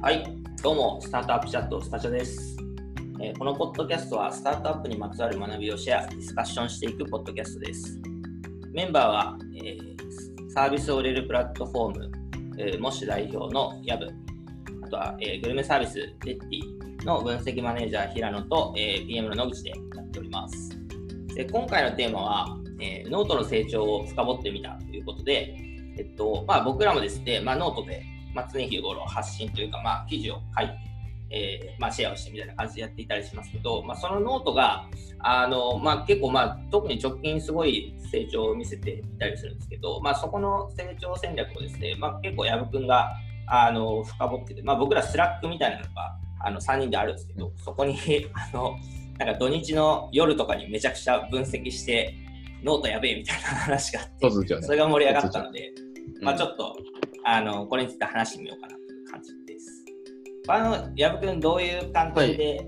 はい、どうも、スタートアップチャット、スタチャです。えーこのポッドキャストは、スタートアップにまつわる学びをシェア、ディスカッションしていくポッドキャストです。メンバーは、えーサービスを売れるプラットフォーム、えー MOSH 代表のヤブ、あとは、えーグルメサービス、 Retty の分析マネージャー、平野と、えー PM の野口でやっております。で今回のテーマは、えノートの成長を深掘ってみたということで、えっとまあ、僕らもですね、まあ、ノートで、まあ、常日頃発信というか、まあ、記事を書いて、えーまあ、シェアをしてみたいな感じでやっていたりしますけど、まあ、そのノートがあの、まあ、結構、まあ、特に直近すごい成長を見せていたりするんですけど、まあ、そこの成長戦略をですね、まあ、結構藪くんがあの深掘ってて、まあ、僕ら Slack みたいなのがあの3人であるんですけど、そこに あのなんか土日の夜とかにめちゃくちゃ分析して、ノートやべえみたいな話があって、それが盛り上がったので、まあ、ちょっっと、あのこれについて話してみようかなという感じです。あの藪くん、どういう感じで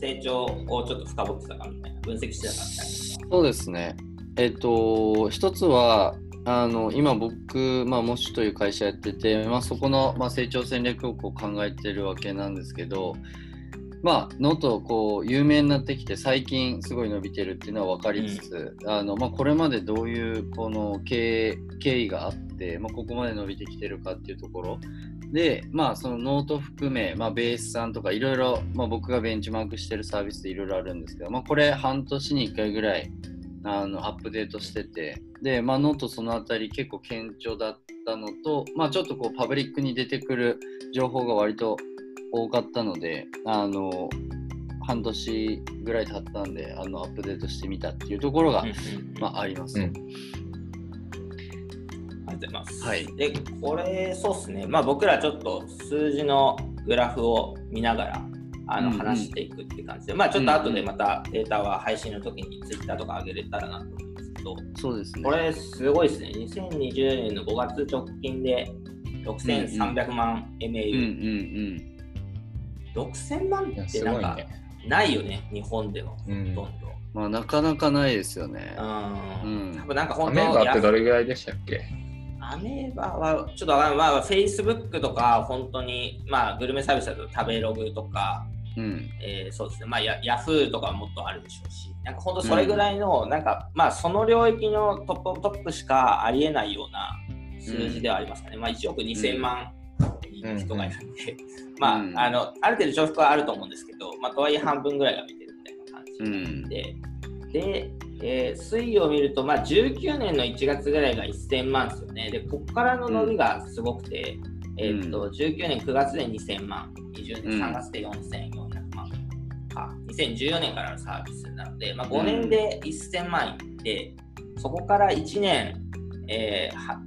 成長をちょっと深掘ってたかみたいな、分析してたかみたいな。そうですね。えっと、一つは、あの今僕、まあ、 MOSH という会社やってて、まあ、そこの、まあ、成長戦略をこう考えてるわけなんですけど、まあ、ノートこう有名になってきて最近すごい伸びてるっていうのは分かりつつ、あのまあ、これまでどういうこの経営経緯があって、まあ、ここまで伸びてきてるかっていうところ。で、まあ、そのノート含め、まあ、ベースさんとかいろいろ、まあ、僕がベンチマークしてるサービスでいろいろあるんですけど、まあ、これ半年に1回ぐらいあのアップデートしててで、まあ、ノートそのあたり結構顕著だったのと、まあ、ちょっとこうパブリックに出てくる情報が割と多かったのであの半年ぐらい経ったんであのアップデートしてみたっていうところが、まあ、あります。うんありがとうございます。はい。で、これ、そうですね、まあ、僕らちょっと数字のグラフを見ながらあのうんうん。話していくって感じで、まあ、ちょっと後でまたデータは配信の時に Twitter とか上げれたらなと思うんですけど、そうですね。これすごいですね、2020年の5月直近で6300万 MAU、うんうん6000万いやってなんか。ないよね、日本でもほとうんんど。うんまあなかなかないですよね。うん。うん。多分なんか本当アメーってどれぐらいでしたっけ？アメーバはちょっとわかんない、まあ、Facebook とか本当に、まあ、グルメサービスだと食べログとか、うん。えーそうですね、まあ、ヤヤフーとかはもっとあるでしょうし、なんか本当それぐらいの、なんか、まあ、その領域のトップトップしかありえないような数字ではありますかね。まあ、1億2000万人人がいるんで、まあ、うん。あの、ある程度重複はあると思うんですけど、まあ、とはいえ半分ぐらいが見てるみたいな感じ。うん。で、で、えー推移を見ると、まあ、19年の1月ぐらいが1000万ですよね。で、ここからの伸びがすごくて、えーっと19年9月で2000万、20年3月で4400万。か、2014年からのサービスなので、まあ、5年で1000万いって、そこから1年、えーは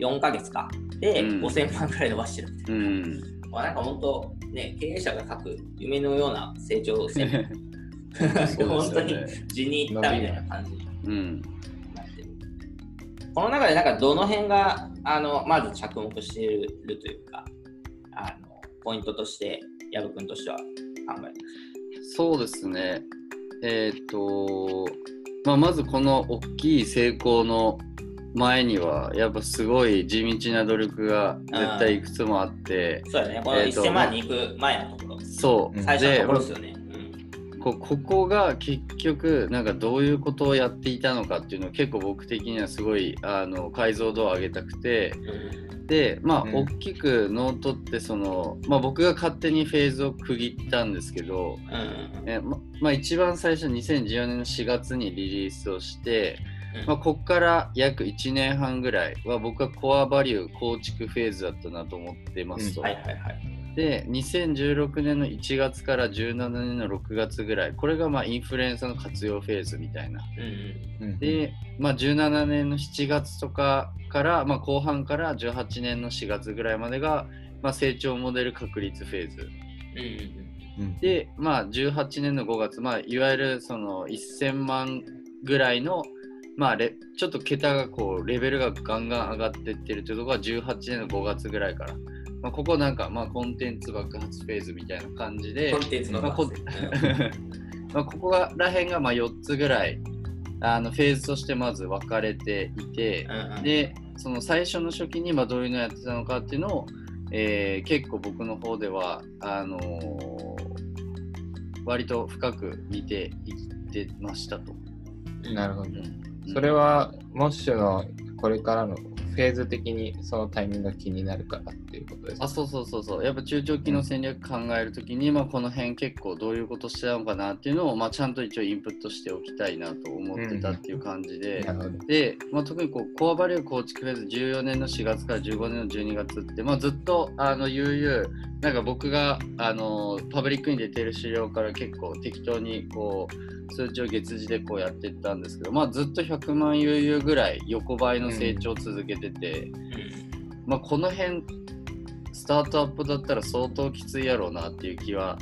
4ヶ月か、で、うん。5000万ぐらい伸ばしてるみたいな。うん。まあ、なんか本当、ね、経営者が書く夢のような成長戦略 本当に地に行ったみたいな感じ。この中でなんかどの辺があのまず着目しているというか、あのポイントとして、藪君としては考えてます。そうですね。えーっと、まあ、まずこの大きい成功の前には、やっぱすごい地道な努力が絶対いくつもあって、そうだね、このえーと1000万に行く前のところ、そう。うん最初のでところですよね。うんこここが結局なんかどういうことをやっていたのかっていうのを結構僕的にはすごいあの解像度を上げたくてでまあ、うん大きくノートってその、まあ、僕が勝手にフェーズを区切ったんですけど、うんうんえままあ、一番最初2014年の4月にリリースをして、うんまあ、ここから約1年半ぐらいは僕はコアバリュー構築フェーズだったなと思ってますと。はいはいはい。で2016年の1月から17年の6月ぐらいこれがまあインフルエンサーの活用フェーズみたいな。うんうんで、まあ、17年の7月とかから、まあ、後半から18年の4月ぐらいまでが、まあ、成長モデル確立フェーズ。うんうんうんで、まあ、18年の5月、まあ、いわゆるその1000万ぐらいの、まあ、レちょっと桁がこうレベルがガンガン上がっていってるというところが18年の5月ぐらいから。まあ、ここなんか、まあ、コンテンツ爆発フェーズみたいな感じでコ、ンテンツのまあこ爆発 まあここら辺がまあ4つぐらいあのフェーズとしてまず分かれていて、うんうんでその最初の初期にまあどういうのをやってたのかっていうのを、えー結構僕の方ではあのー割と深く見ていってましたと。なるほど。うんそれは、モッシュのこれからのフェーズ的にそのタイミングが気になるからっていうことですかあそうそうそうそう。やっぱ中長期の戦略考えるときに、まあ、この辺結構どういうことしてたのかなっていうのを、まあ、ちゃんと一応インプットしておきたいなと思ってたっていう感じで、なるほど。で、まあ、特にこうコアバリュー構築フェーズ14年の4月から15年の12月って、まあ、ずっとあの悠々なんか僕があのパブリックに出てる資料から結構適当にこう数値を月次でこうやっていったんですけど、まあ、ずっと100万悠々ぐらい横ばいの成長を続けてて、まあ、この辺スタートアップだったら相当きついやろうなっていう気は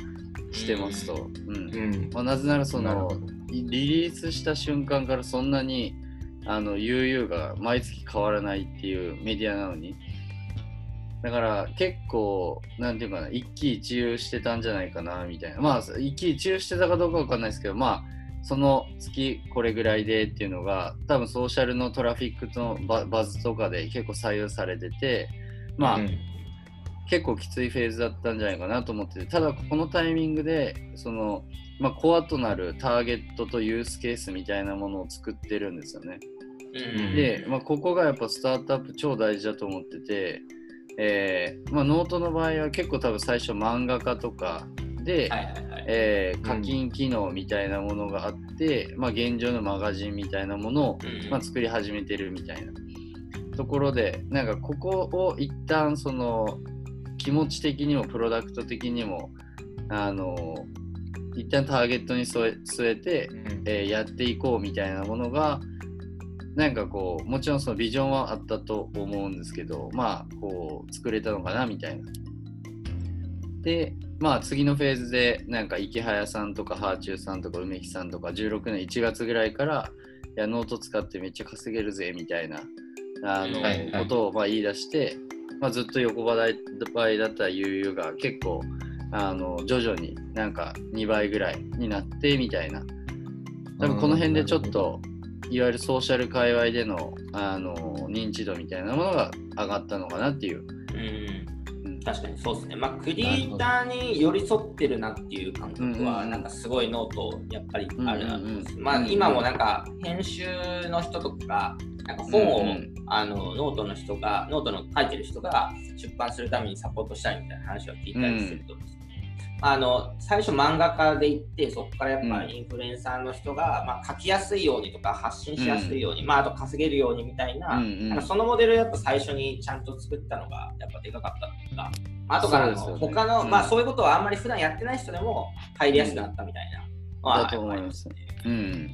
してますと。うん。うん。まあ、なぜならそのリリースした瞬間からそんなにあの UU が毎月変わらないっていうメディアなのに。だから結構なんていうかな一喜一憂してたんじゃないかなみたいな。まあ一喜一憂してたかどうかわかんないですけどまあその月これぐらいでっていうのが多分ソーシャルのトラフィックのババズとかで結構左右されててまあ、うん結構きついフェーズだったんじゃないかなと思っててただこのタイミングでその、まあ、コアとなるターゲットとユースケースみたいなものを作ってるんですよね。うんで、まあ、ここがやっぱスタートアップ超大事だと思ってて、えーまあ、ノートの場合は結構多分最初漫画家とかで。えー課金機能みたいなものがあって、まあ、現状のマガジンみたいなものをうんまあ、作り始めてるみたいなところでなんかここを一旦その気持ち的にもプロダクト的にもあの一旦ターゲットに据えて、うんえーやっていこうみたいなものがなんかこうもちろんそのビジョンはあったと思うんですけどまあこう作れたのかなみたいな。でまあ次のフェーズでなんか池早さんとかハーチューさんとか梅木さんとか16年1月ぐらいからいやノート使ってめっちゃ稼げるぜみたいなあの、はいはいことをまあ言い出して、まあ、ずっと横ばいだった UU が結構あの徐々になんか2倍ぐらいになってみたいな多分この辺でちょっといわゆるソーシャル界隈でのあの認知度みたいなものが上がったのかなっていう。うんうん。確かにそうですね。まあ、クリエイターに寄り添ってるなっていう感覚は、うんうんうん。なんかすごい note、やっぱりあるなと思います。うんうんうん。まあ、今もなんか、編集の人とか、なんか本を、うんうん。あのノートの人が、ノートの書いてる人が出版するためにサポートしたいみたいな話を聞いたりすると、あの最初漫画家で行ってそこからやっぱインフルエンサーの人が、まあ、書きやすいようにとか発信しやすいように、まあ、あと稼げるようにみたいな,、うんうん。なんかそのモデルをやっぱ最初にちゃんと作ったのがやっぱでかかったっていうか、まあ後からの他の、うん。まあそういうことはあんまり普段やってない人でも入りやすくなったみたいなのはだと思います。やっぱりうん。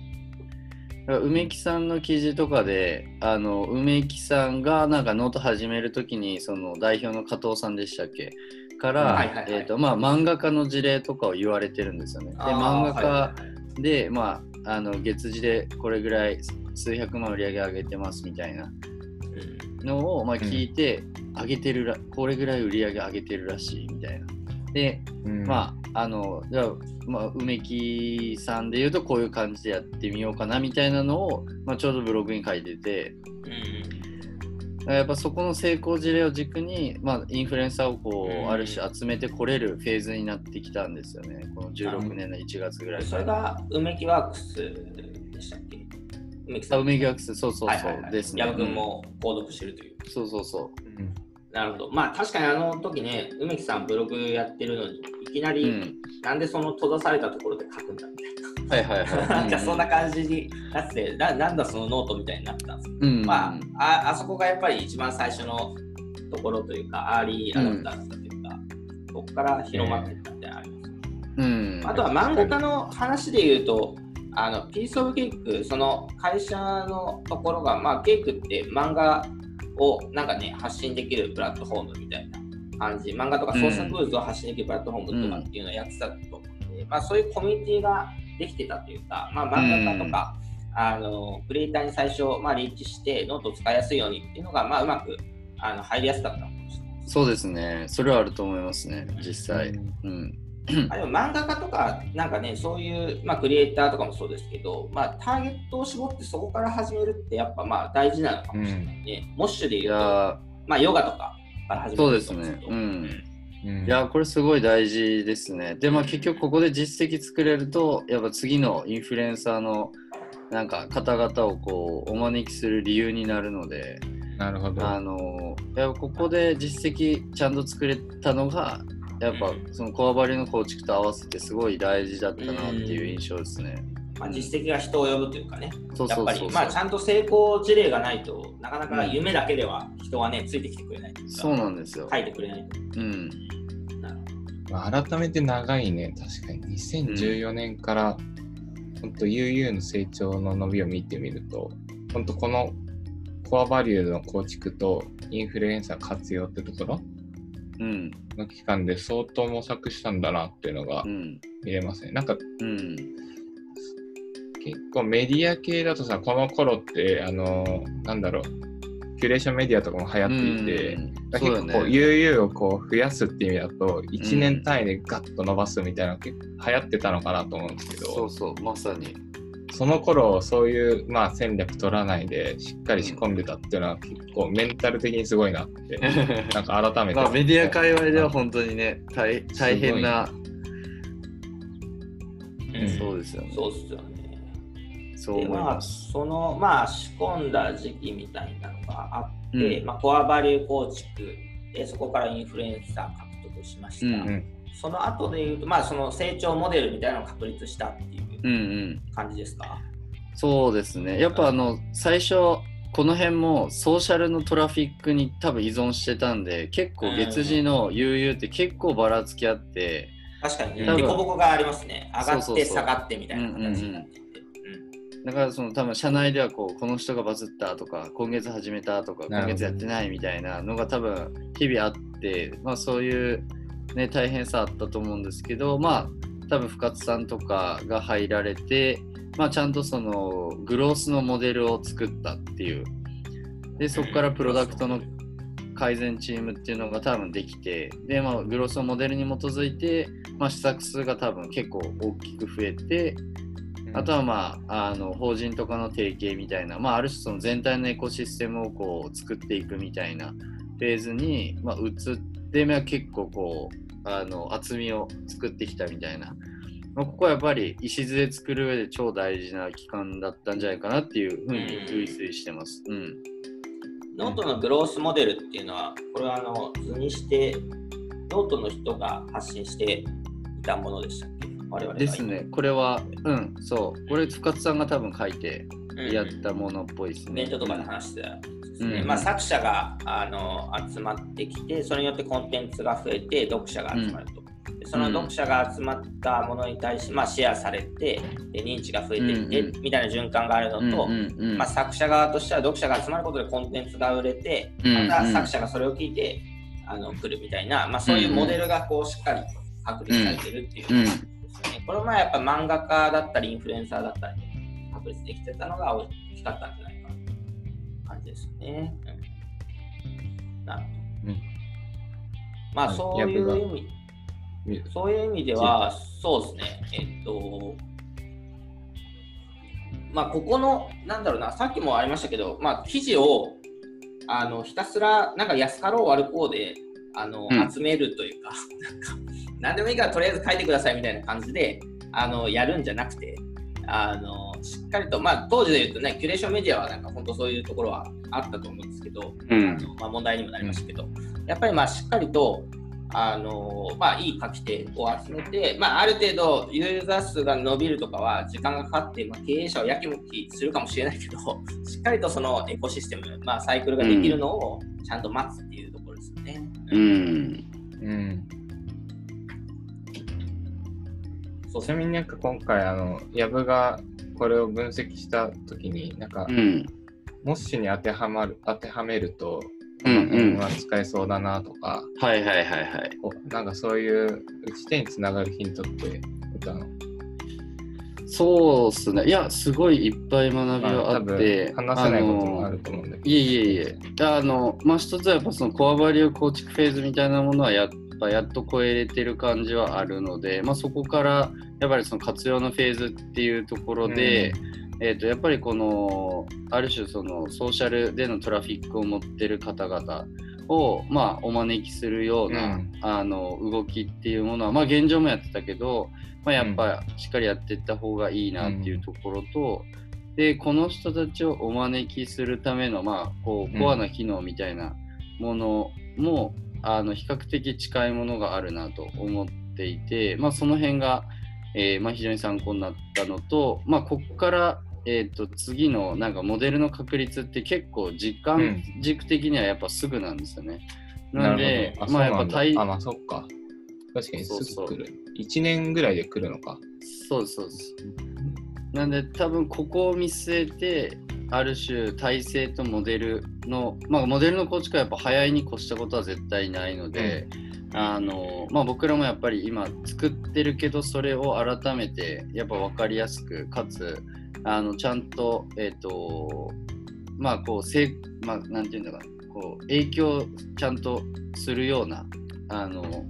梅木さんの記事とかで、あの梅木さんがなんかノート始めるときに、その代表の加藤さんでしたっけ？から、えっ、とまあ漫画家の事例とかを言われてるんですよね。で、漫画家で、まああの月次でこれぐらい数百万売り上げ上げてますみたいなうんのをまあ聞いて、上げてるらこれぐらい売り上げ上げてるらしいみたいな。で、うん。まあ、あの、じゃあ、まあ、梅木さんで言うと、こういう感じでやってみようかなみたいなのを、まあ、ちょうどブログに書いてて、うんやっぱそこの成功事例を軸に、まあ、インフルエンサーをこう、うんある種集めてこれるフェーズになってきたんですよね。この16年の1月ぐらいそれから。が梅木ワークスでしたっけ？梅木さあん梅木アクセス、そうそうそう、はいはいはいですね。矢部君も購読してるという。そうそうそうんなるほど。まあ確かにあの時ね、梅木さんブログやってるのに、いきなう。うり、ん。なんでその閉ざされたところで書くんだみたいはいはいはい。な。なんかそんな感じになって、ななんだそのノートみたいになったんですけど、うん。まああ、あそこがやっぱり一番最初のところというか、アーリーアダプターだったというか、ここから広まっていったみたいなのあります。うん。あとは漫画家の話で言うと、あのピースオブケーク、その会社のところが、まあ、 cakes って漫画をなんかね、発信できるプラットフォームみたいな感じ、漫画とかソーシャルブーズを発信できるプラットフォームとかっていうのをやってたと思うので、まあ、そういうコミュニティができてたというか、まあ、漫画家とか、あのクリエイターに最初、まあ、リーチして、ノートを使いやすいようにっていうのが、まあ、うまくあの入りやすかった。そうですね。それはあると思いますね、実際。うんうん。あでも漫画家とか、なんかね、そういう、まあ、クリエイターとかもそうですけど、まあ、ターゲットを絞ってそこから始めるって、やっぱまあ大事なのかもしれないね。モッシュでい言うと、やまあ、ヨガとか、から始めそうですね。うん。うんいや、これすごい大事ですね。で、まあ結局ここで実績作れると、やっぱ次のインフルエンサーのなんか方々をこうお招きする理由になるので、なるほど。あのやっぱここで実績ちゃんと作れたのが、やっぱそのコアバリューの構築と合わせてすごい大事だったなっていう印象ですね。まあ、実績が人を呼ぶというかね、そうやっぱり。まあ、ちゃんと成功事例がないとなかなか夢だけでは人はね、ついてきてくれないというか、そうなんですよ。書いてくれないとうん。なるほまあ改めて長いね、確かに。2014年から、本当 UU の成長の伸びを見てみると、本当このコアバリューの構築とインフルエンサー活用ってところうん。の期間で相当模索したんだなっていうのがうん。見れますね。なんかうん。結構メディア系だとさ、この頃って、あの、なんだろう、キュレーションメディアとかも流行っていて、うん結構こうね。UU をこう増やすっていう意味だと1年単位でガッと伸ばすみたいなのが結構流行ってたのかなと思うんですけどそうそう、まさに。その頃そういうまあ戦略取らないでしっかり仕込んでたっていうのは結構メンタル的にすごいなって なんか改めてまあメディア界隈では本当にね、大大変な、ど。うんそうですよね。そうっすよね。そうでまあ。その、まあ、仕込んだ時期みたいなのがあって、うんまあ、コアバリュー構築で、そこからインフルエンサー獲得しました。うんうんその後で言うと、まあ、その成長モデルみたいなのを確立したっていううんうん。感じですか？そうですね。やっぱあの、最初、この辺もソーシャルのトラフィックに多分依存してたんで、結構月次の悠々って結構ばらつきあって、確かにね、凸凹がありますね。上がって下がってみたいな形になっていて。だからその多分社内ではこうこの人がバズったとか今月始めたとか今月やってないみたいなのが多分日々あってまあそういうね大変さあったと思うんですけどまあ多分深津さんとかが入られてまあちゃんとそのグロースのモデルを作ったっていう。でそこからプロダクトの改善チームっていうのが多分できてでまあグロースのモデルに基づいてまあ施策数が多分結構大きく増えてあとは、まあ、あの法人とかの提携みたいな、まあ、ある種その全体のエコシステムをこう作っていくみたいなフェーズに、まあ、移って、まあ、結構こうあの厚みを作ってきたみたいな、まあ、ここはやっぱり礎作る上で超大事な期間だったんじゃないかなっていうふうに類推してます。うん、ノートのグロースモデルっていうのは、これはあの図にして、ノートの人が発信していたものでしたっけ？我々がですね、これは、うん、そう、これ深津さんが多分書いてうん。やったものっぽいですね。イベントとかで話してたやつですね。うん。まあ、作者があの集まってきて、それによってコンテンツが増えて、読者が集まると。でその読者が集まったものに対して、まあ、シェアされてで、認知が増えていって、うんうみたいな循環があるのと、うんうんうん。まあ、作者側としては読者が集まることでコンテンツが売れて、うんまた作者がそれを聞いてあの来るみたいな、まあ、そういうモデルがこうしっかり確立されてるっていうですね。これもやっぱ漫画家だったりインフルエンサーだったり確立できてたのが大きかったんじゃないかなという感じですね。うん、なるほど。うんまあはいそういう意味みそういう意味では、そうですね、えっと、まあ、ここの、なんだろうな、さっきもありましたけど、まあ、記事をあのひたすら、なんか安かろう悪こうであの、うん集めるというか、なんか、なんでもいいからとりあえず書いてくださいみたいな感じで、あのやるんじゃなくて、あのしっかりと、まあ、当時で言うとね、キュレーションメディアはなんか本当そういうところはあったと思うんですけど、うんあのまあ、問題にもなりましたけど、やっぱりまあしっかりと、あのまあ、いい書き手を集めて、まあ、ある程度ユーザー数が伸びるとかは時間がかかって、まあ、経営者をやきもきするかもしれないけど、しっかりとそのエコシステム、まあ、サイクルができるのをちゃんと待つっていうところですよね。うん。うんそうちなみになんか今回あのヤブがこれを分析した時になんか、うん。モッシュに当てはまる当てはめるとうんうん使えそうだなとか、はいはいはいはい。なんかそういう打ち手につながるヒントって歌のそうっすね。いや、すごいいっぱい学びはあ多って。分話せないこともあのると思うんだけどいえいえいえ。あの、まあ、一つはやっぱそのコアバリュー構築フェーズみたいなものはやっぱやっと超えれてる感じはあるので、まあ、そこからやっぱりその活用のフェーズっていうところで、えー、とやっぱりこのある種そのソーシャルでのトラフィックを持ってる方々を、まあ、お招きするような、うん。あの動きっていうものは、まあ、現状もやってたけど、まあ、やっぱしっかりやっていった方がいいなっていうところと、でこの人たちをお招きするための、まあ、こううん。コアな機能みたいなものも、あの比較的近いものがあるなと思っていて、まあ、その辺が、えーまあ、非常に参考になったのと、まあ、ここから、えー、と次のなんかモデルの確率って結構時間軸的にはやっぱすぐなんですよね。なんでなるほどまあやっぱ対あ、まあそっか。確かにそうそうすぐ来る。1年ぐらいで来るのか。そうですそうです。なんで多分ここを見据えてある種体制とモデルのまあモデルの構築はやっぱ早いに越したことは絶対ないので、あのまあ僕らもやっぱり今作ってるけどそれを改めてやっぱ分かりやすくかつあのちゃんとえっ、とまあこうせいまあなんていうんだかなこう影響ちゃんとするようなあの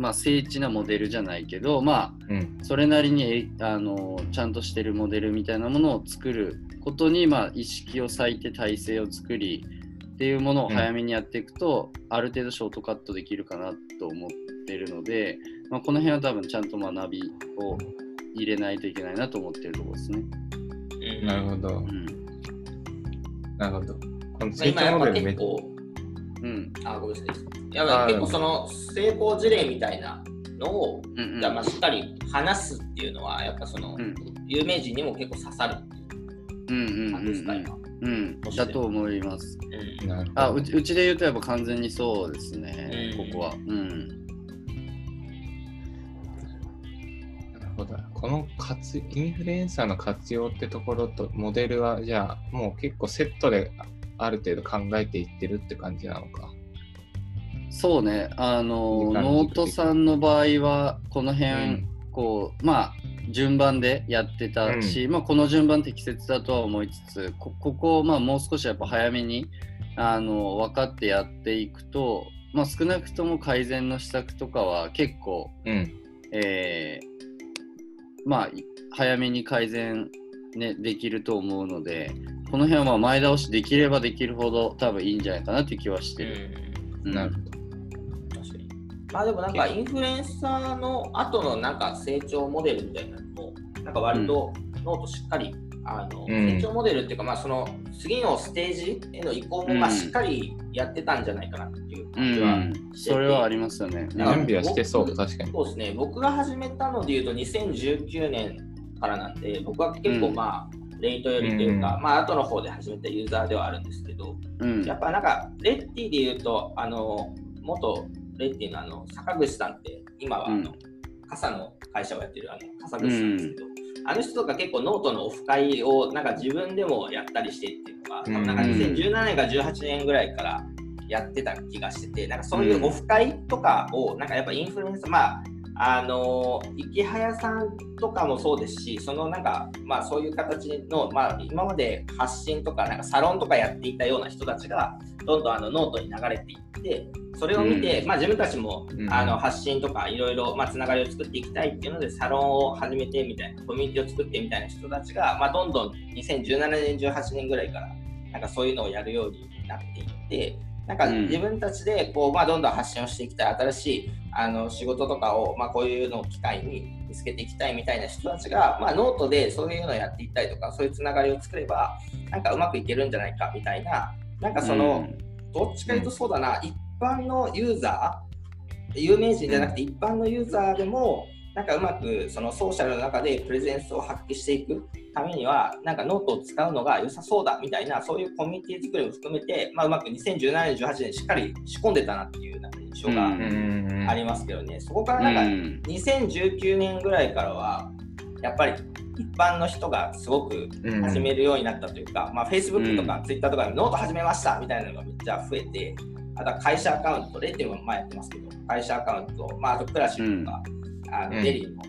まあ精緻なモデルじゃないけどまあうん。それなりにえあのちゃんとしてるモデルみたいなものを作ることに、まあ、意識を割いて体制を作りっていうものを早めにやっていくと、ある程度ショートカットできるかなと思ってるので、まあ、この辺は多分ちゃんと学びを入れないといけないなと思ってるところですね。うんなるほどう。ん。なるほど。この今やっぱモデルめっ結構、うん。あ、ごめんなさい。や結構その成功事例みたいなのを、うんうんじゃあまあしっかり話すっていうのは、やっぱその、うん有名人にも結構刺さるうんうん感じですか、今。うん。だと思います。うんなるほど。あうちうちで言うとやっぱ完全にそうですね、うんここは。うん。なるほど。この活インフルエンサーの活用ってところとモデルはじゃあもう結構セットである程度考えていってるって感じなのか。そうね、あのノートさんの場合はこの辺、うんこうまあ順番でやってたし、まあ、この順番適切だとは思いつつこここをまあもう少しやっぱ早めにあの分かってやっていくと、まあ、少なくとも改善の施策とかは結構、うん。えーまあ早めに改善、ね、できると思うのでこの辺はまあ前倒しできればできるほど多分いいんじゃないかなっていう気はしてる。うんなるほど。確かに。まあでもなんかインフルエンサーの後のなんか成長モデルみたいなのも、なんか割とノートしっかり、あのうん成長モデルっていうか、まあその次のステージへの移行もまあうんしっかりやってたんじゃないかなっていうう感じはん、それはありますよね。うん準備はしてそう、確かに。そうですね、僕が始めたのでいうと2019年からなんで、僕は結構うん。まあ、レイトよりというか、うんまあ後の方で始めたユーザーではあるんですけど、うん。やっぱなんか、レッティで言うと、あの、元レッティのあの、坂口さんって、今はあの、うん。傘の会社をやってるあの、笠口さんですけど、あの人とか結構ノートのオフ会をなんか自分でもやったりしてっていうのが、多分なんかうん2017年か18年ぐらいからやってた気がしてて、なんかそういうオフ会とかを、なんかやっぱインフルエンサー、まあ、あのイケハヤさんとかもそうですし、そのなんか、まあ、そういう形の、まあ、今まで発信とか、なんかサロンとかやっていたような人たちが、どんどんあのノートに流れていって、それを見て、まあ、自分たちも、うん。あの発信とかいろいろ、まあ、つながりを作っていきたいっていうので、サロンを始めてみたいな、コミュニティを作ってみたいな人たちが、まあ、どんどん2017年、18年ぐらいから、なんかそういうのをやるようになっていって、なんかうん。自分たちでこう、まあ、どんどん発信をしていきたい、新しいあの仕事とかを、まあ、こういうのを機会に見つけていきたいみたいな人たちが、まあ、ノートでそういうのをやっていったりとか、そういうつながりを作れば、なんかうまくいけるんじゃないかみたいな、なんかその、どっちかというとそうだな、一般のユーザー、有名人じゃなくて一般のユーザーでも、なんかうまくそのソーシャルの中でプレゼンスを発揮していくためには、なんかノートを使うのが良さそうだみたいな、そういうコミュニティ作りも含めて、まあ、うまく2017年、18年しっかり仕込んでたなっていうなんか印象がうんうんありますけどね、そこからなんかうん2019年ぐらいからは、やっぱり一般の人がすごくうん始めるようになったというか、まあ、Facebook とか Twitter とかでノート始めましたみたいなのがめっちゃ増えて、あとは会社アカウント、0.1も前やってますけど、会社アカウント、まあ、あとクラシルとか、あのうんデリーも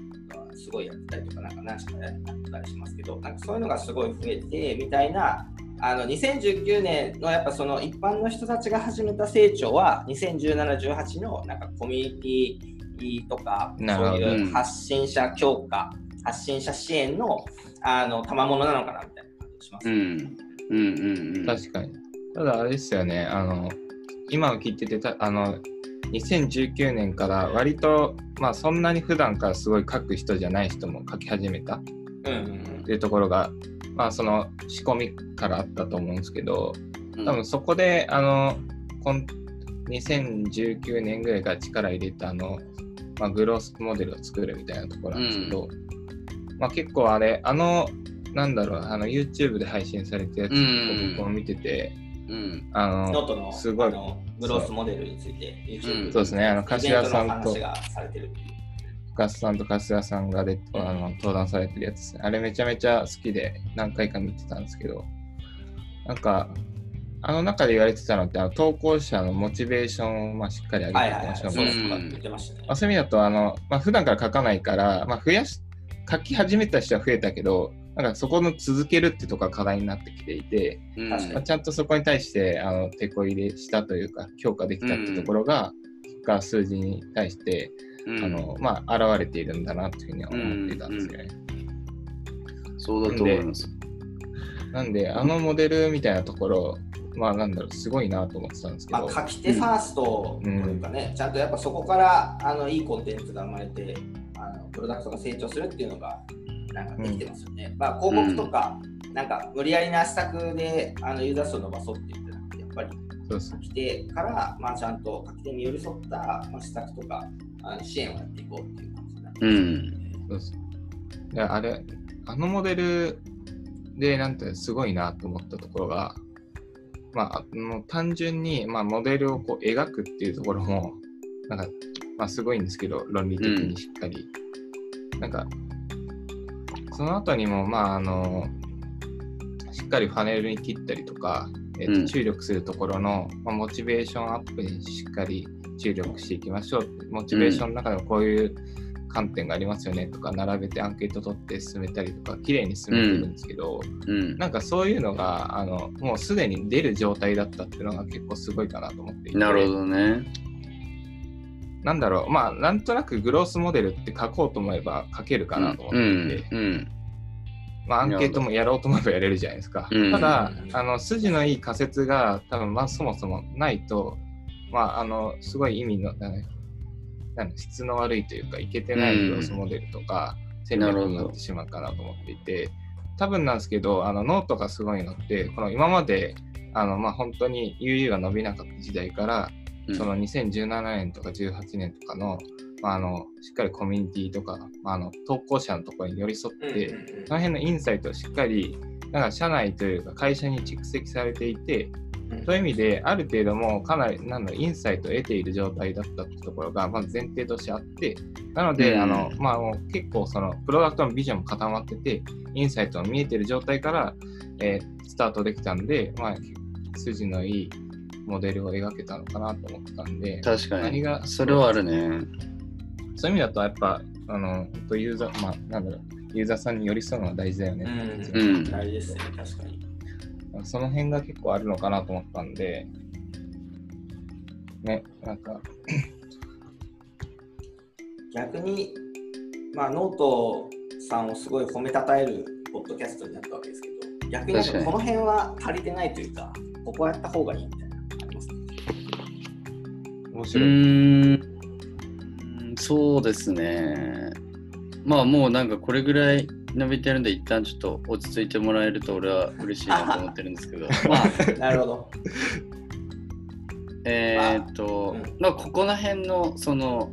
すごいやったりとか、なんか何しかやったりしますけど、なんかそういうのがすごい増えてみたいな、あの2019年のやっぱその一般の人たちが始めた成長は、2017、18のなんかコミュニティとか、なるほどそういう発信者強化、発信者支援のあの賜物なのかなみたいな感じがします。うんうんうんうん確かに。ただあれですよね、あの、今聞いててた、あの、2019年から割と、まあそんなに普段からすごい書く人じゃない人も書き始めたっうんうんていうところが、まあその仕込みからあったと思うんですけど、うん多分そこで、あの、こん2019年ぐらいから力入れたあの、まあ、グロースモデルを作るみたいなところなんですけど、まあ結構あれ、あの、なんだろう、あの YouTube で配信されたやつ、うん僕も見てて、うん。あの、ノートのすごいあのグロースモデルについて YouTube うん。そうですねあの柏さんとイベントの話がさんと春日さんがであの登壇されてるやつですね。あれめちゃめちゃ好きで何回か見てたんですけど、なんか、あの中で言われてたのって、あの投稿者のモチベーションをまあしっかり上げてはいはいはい、そうまあですか言ってましたね。まあ、。そういう意味だと、あのまあ、普段から書かないから、まあ、増やし、書き始めた人は増えたけど、なんかそこの続けるってとこが課題になってきていて、うん。確かまあ、ちゃんとそこに対してあの手こ入れしたというか、強化できたってところが、が数字に対して、うん。あのまあ、現れているんだなというふうには思ってたんですよね。そうだと思います。なんで、あのモデルみたいなところ、まあなんだろう、すごいなと思ってたんですけど、まあ、書き手ファーストというかね、ちゃんとやっぱそこからあのいいコンテンツが生まれてあの、プロダクトが成長するっていうのがなんかできてますよね。まあ、広告とか、なんか無理やりな施策であのユーザー数を伸ばそうって言ってなくて、やっぱりそうそう書き手から、まあ、ちゃんと書き手に寄り添った、まあ、施策とかあの支援をやっていこうっていう感じになってますね。そうそうであれ、あのモデルで、なんてすごいなと思ったところが、まあ、あの単純に、まあ、モデルをこう描くっていうところも、なんか、まあ、すごいんですけど、論理的にしっかり。なんか、その後にも、まあ、あの、しっかりパネルに切ったりとか、えっとうん注力するところの、まあ、モチベーションアップにしっかり注力していきましょう。モチベーションの中でもこういう観点がありますよねとか、並べてアンケート取って進めたりとか、綺麗に進めてるんですけど、うん。なんかそういうのが、あの、もうすでに出る状態だったっていうのが結構すごいかなと思っていて。なるほどね。なんだろう、まあ、なんとなくグロースモデルって書こうと思えば書けるかなと思っていて、うん。まあ、アンケートもやろうと思えばやれるじゃないですか。うん。ただ、あの、筋のいい仮説が多分、まあ、そもそもないと、まあ、あの、すごい意味の、ななんだ質の悪いというか、いけてないグロースモデルとか、戦略になってしまうかなと思っていて、多分なんですけど、あの、ノートがすごいのって、この今まで、あの、まあ、本当に UU が伸びなかった時代から、うんその2017年とか18年とかの、まあ、あのしっかりコミュニティとか、まあ、あの投稿者のところに寄り添って、その辺のインサイトをしっかりなんか社内というか会社に蓄積されていて、うん。そういう意味である程度もうかなりなんだインサイトを得ている状態だったってところがまず前提としてあって、なので、うん。あのまあ、もう結構そのプロダクトのビジョンも固まってて、インサイトが見えてる状態から、えースタートできたんで、まあ、筋のいいモデルを描けたのかなと思ってたんで、確かに。何がそれはあるね。そういう意味だと、やっぱ、あの、ユーザー、まあ、なんだろう、ユーザーさんに寄り添うのは大事だよねうんうん大事ですね、確かに。その辺が結構あるのかなと思ったんで、ね、なんか、逆に、まあ、ノートさんをすごい褒めたたえるポッドキャストになったわけですけど、逆にこの辺は足りてないというか、ここはやった方がいいみたい面白い。ーん、そうですね。まあもうなんかこれぐらい伸びてるんで、一旦ちょっと落ち着いてもらえると俺は嬉しいなと思ってるんですけど、まあ、なるほど。えーっと、うんまあここら辺のその、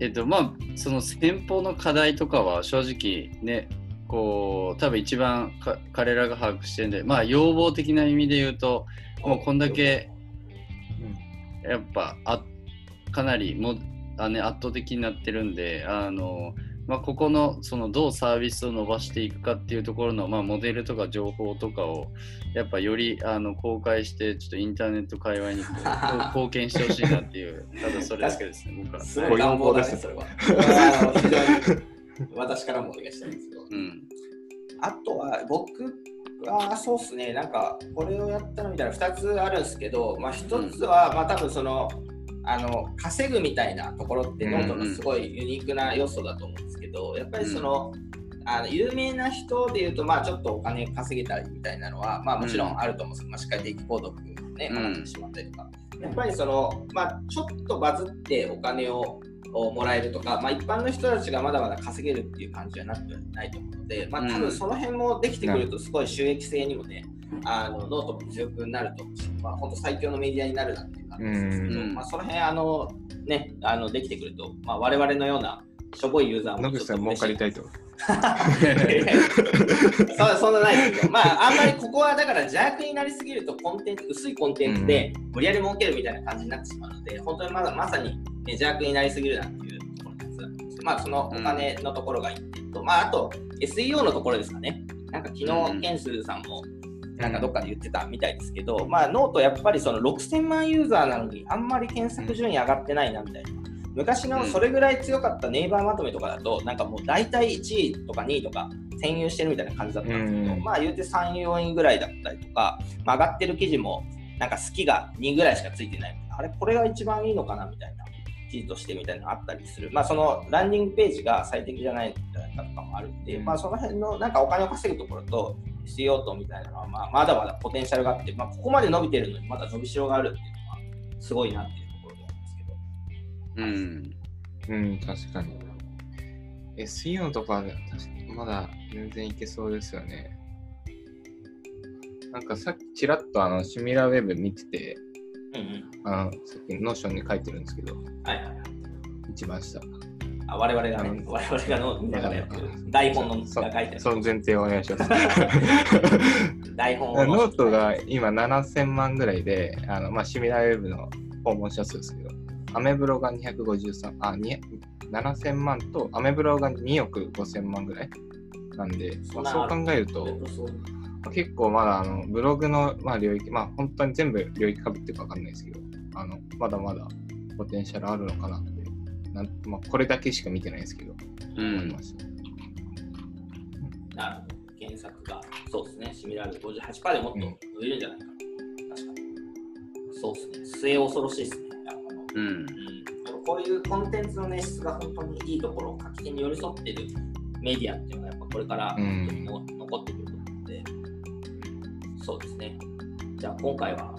えっとまあその先方の課題とかは正直ね、こう多分一番か彼らが把握してるんで、まあ要望的な意味で言うと、もうこんだけやっぱあかなりもあ、ね、圧倒的になってるんであの、まあ、ここのそのどうサービスを伸ばしていくかっていうところの、まあ、モデルとか情報とかをやっぱよりあの公開してちょっとインターネット界隈に 貢献してほしいなっていうただそれだけですね 僕は。すごい乱暴だね、それは。私からもお願いしたいんですけど。うんあとは僕はそうですね、なんかこれをやったのみたいな2つあるんですけど、まあ、1つは、まあ多分そのあの稼ぐみたいなところってうんノートのすごいユニークな要素だと思うんですけど、やっぱりその、あの有名な人でいうと、まあ、ちょっとお金稼げたりみたいなのは、まあ、もちろんあると思うんですけど、まあ、しっかり定期購読ね、うん。マガジンであったりとか、やっぱりその、まあ、ちょっとバズってお金をもらえるとか、まあ、一般の人たちがまだまだ稼げるっていう感じはなくないと思うので、まあ、多分その辺もできてくると、すごい収益性にもね、あのノートも強くなるとまあ、本当最強のメディアになるなっていう感じですけど、うん。まあ、その辺あの、ね、あのできてくると、まあ、我々のようなしょぼいユーザーも野口さん儲かりたいと。そうそんなないですけど、まあ、あんまりここはだから邪悪になりすぎるとコンテンツ、薄いコンテンツで無理やり儲けるみたいな感じになってしまうので、本当にまだまさに、ね、邪悪になりすぎるなっていうところですまあ、そのお金のところが1点と、まあ、あと SEO のところですかね。なんか昨日、ケンスーさんもなんかどっかで言ってたみたいですけど、まあ、ノートやっぱりその6000万ユーザーなのにあんまり検索順位上がってないなみたいな。昔のそれぐらい強かったネイバーまとめとかだと、なんかもう大体1位とか2位とか占有してるみたいな感じだったんですけど、うんまあ言うて3、4位ぐらいだったりとか、まあ、上がってる記事もなんか好きが2ぐらいしかついてない。あれ、これが一番いいのかなみたいな記事としてみたいなのあったりする。まあそのランディングページが最適じゃないんじゃないかとかもあるんで、うんまあその辺のなんかお金を稼ぐところと SEO とみたいなのは、まあ、まだまだポテンシャルがあって、まあここまで伸びてるのにまだ伸びしろがあるっていうのはすごいなっていううん。うん、確かに。SEO のとか確かにまだ全然いけそうですよね。なんかさっきちらっとあのシミュラーウェブ見てて、うんうん。あのさっきノーションに書いてるんですけど、はいはいはい。一番下。あ我々が我々がの見ながらやってる台本のそが書いてある。その前提をお願いします。台本をノートが今7000万ぐらいで、あのまあ、シミュラーウェブの訪問者数ですけど、アメブロが253、あ、に7000万と、アメブロが2億5000万ぐらいなんで、まあ、そう考えると、結構まだあのブログの、まあ、領域、まあ本当に全部領域かぶってるかわかんないですけど、あのまだまだポテンシャルあるのかなって、なんまあ、これだけしか見てないですけど、う思いんました。なるほど。検索が、そうですね、シミュラーで58%でもっと増えるんじゃないかな。確かに。そうですね。末恐ろしいですね。うんうん、こういうコンテンツの、ね、質が本当にいいところ、書き手に寄り添ってるメディアっていうのは、やっぱこれからも残ってくると思うので、そうですね。じゃあ今回は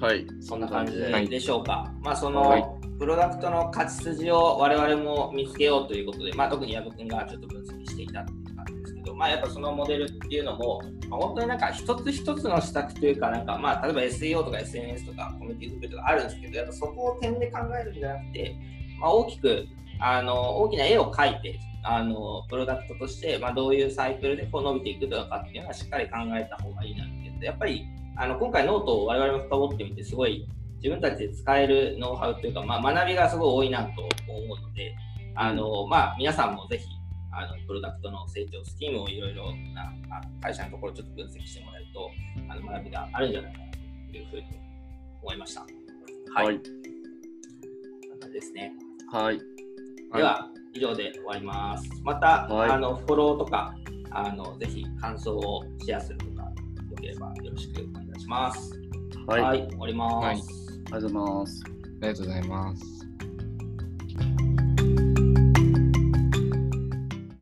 はい。そんな感じはいでしょうか。まあその、はいプロダクトの勝ち筋を我々も見つけようということで、まあ、特に矢部君がちょっと分析していたまあ、やっぱそのモデルっていうのも、まあ、本当になんか一つ一つの施策というか、なんかまあ例えば SEO とか SNS とかコミュニティ作りとかあるんですけど、やっぱそこを点で考えるんじゃなくて、まあ、大きくあの大きな絵を描いて、あのプロダクトとして、まあ、どういうサイクルでこう伸びていくのかっていうのはしっかり考えた方がいいなって。やっぱりあの今回ノートを我々も深掘ってみてすごい自分たちで使えるノウハウというか、まあ、学びがすごい多いなと思うのであの、まあ、皆さんもぜひあのプロダクトの成長スキームをいろいろなあ会社のところちょっと分析してもらえるとあの学びがあるんじゃないかなというふうに思いました。はい。はいですね。はい。では、以上で終わります。また、はいあのフォローとかあの、ぜひ感想をシェアするとか、よければよろしくお願いします。はい。あり終わります。はいがとうございます。ありがとうございます。